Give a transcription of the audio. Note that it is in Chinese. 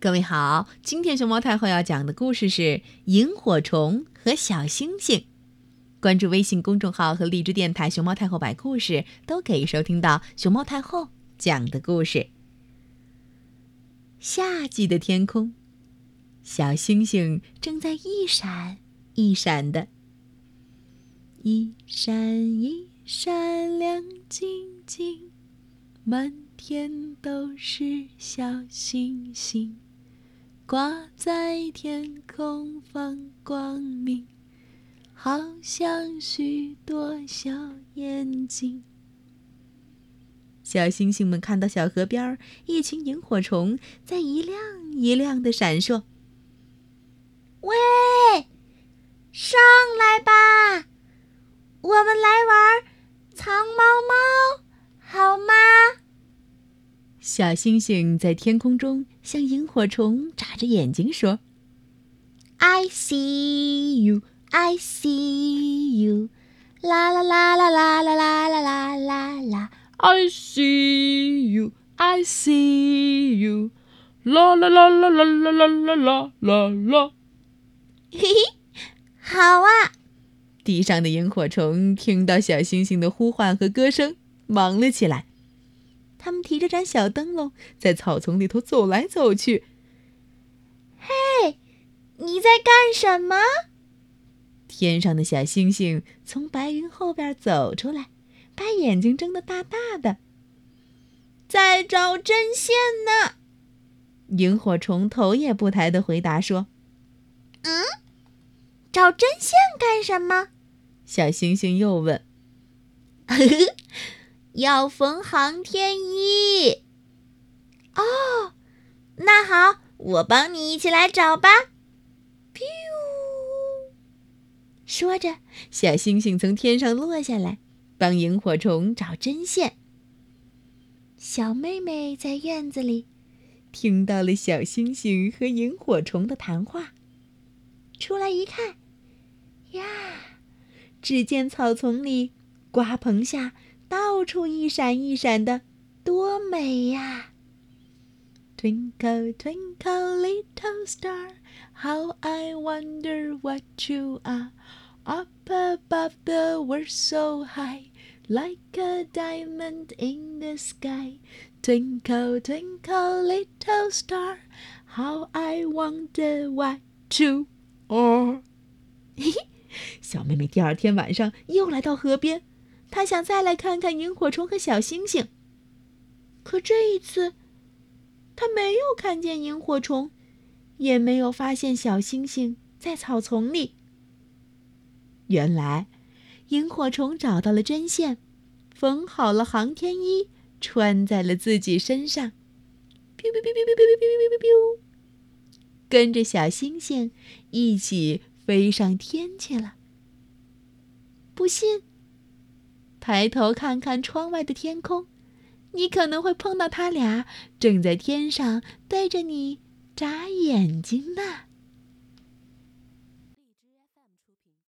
各位好，今天熊猫太后要讲的故事是《萤火虫和小星星》。关注微信公众号和荔枝电台“熊猫太后摆故事”，都可以收听到熊猫太后讲的故事。夏季的天空，小星星正在一闪一闪的，一闪一闪亮晶晶，满天都是小星星。挂在天空放光明，好像许多小眼睛。小星星们看到小河边一群萤火虫在一亮一亮的闪烁。喂，上来吧，我们来玩小星星在天空中向萤火虫眨着眼睛说：“I see you, I see you，啦啦啦啦啦啦啦啦啦啦啦！I see you, I see you，啦啦啦啦啦啦啦啦啦啦啦！”嘿嘿，好啊！地上的萤火虫听到小星星的呼唤和歌声，忙了起来。他们提着盏小灯笼，在草丛里头走来走去。嘿，你在干什么？天上的小星星从白云后边走出来，把眼睛睁得大大的，在找针线呢。萤火虫头也不抬的回答说：“嗯，找针线干什么？”小星星又问。要缝航天衣哦，那好，我帮你一起来找吧。咻！说着，小星星从天上落下来，帮萤火虫找针线。小妹妹在院子里听到了小星星和萤火虫的谈话，出来一看，呀，只见草丛里、瓜棚下。到处一闪一闪的，多美呀！Twinkle, twinkle, little star, how I wonder what you are. Up above the world so high, like a diamond in the sky. Twinkle, twinkle, little star, how I wonder what you are. 嘿嘿，小妹妹第二天晚上又来到河边。他想再来看看萤火虫和小星星，可这一次，他没有看见萤火虫，也没有发现小星星在草丛里。原来，萤火虫找到了针线，缝好了航天衣，穿在了自己身上，跟着小星星一起飞上天去了。不信？抬头看看窗外的天空，你可能会碰到他俩正在天上对着你眨眼睛呢。